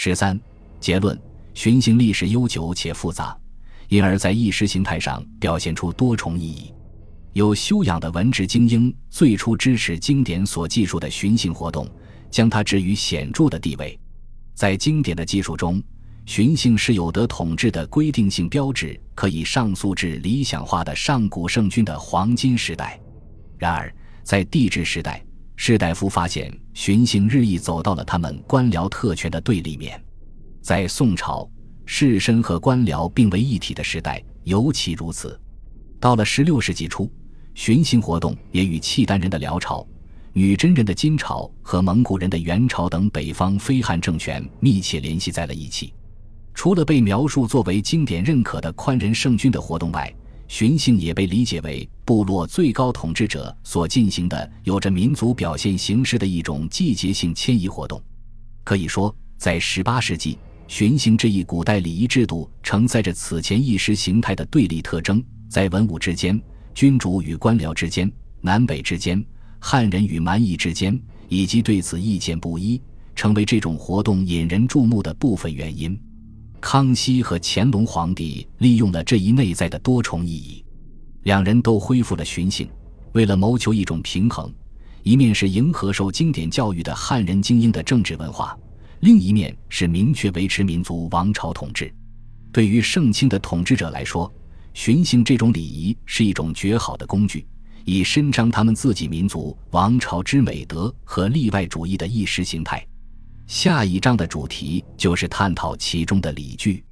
十三结论：寻衅历史悠久且复杂，因而在意识形态上表现出多重意义。有修养的文职精英最初支持经典所记述的寻衅活动，将它置于显著的地位。在经典的技术中，寻衅是有德统治的规定性标志，可以上溯至理想化的上古圣君的黄金时代。然而，在帝制时代，士大夫发现寻衅日益走到了他们官僚特权的对立面。在宋朝，士绅和官僚并为一体的时代尤其如此。到了十六世纪初，寻衅活动也与契丹人的辽朝。女真人的金朝和蒙古人的元朝等北方非汉政权密切联系在了一起。除了被描述作为经典认可的宽仁圣君的活动外，寻衅也被理解为部落最高统治者所进行的有着民族表现形式的一种季节性迁移活动。可以说，在十八世纪，寻衅这一古代礼仪制度承载着此前意识形态的对立特征，在文武之间、君主与官僚之间、南北之间。汉人与蛮夷之间，以及对此意见不一，成为这种活动引人注目的部分原因。康熙和乾隆皇帝利用了这一内在的多重意义，两人都恢复了寻衅，为了谋求一种平衡，一面是迎合受经典教育的汉人精英的政治文化，另一面是明确维持民族王朝统治。对于盛清的统治者来说，寻衅这种礼仪是一种绝好的工具。以伸张他们自己民族王朝之美德和例外主义的意识形态。下一章的主题就是探讨其中的理据。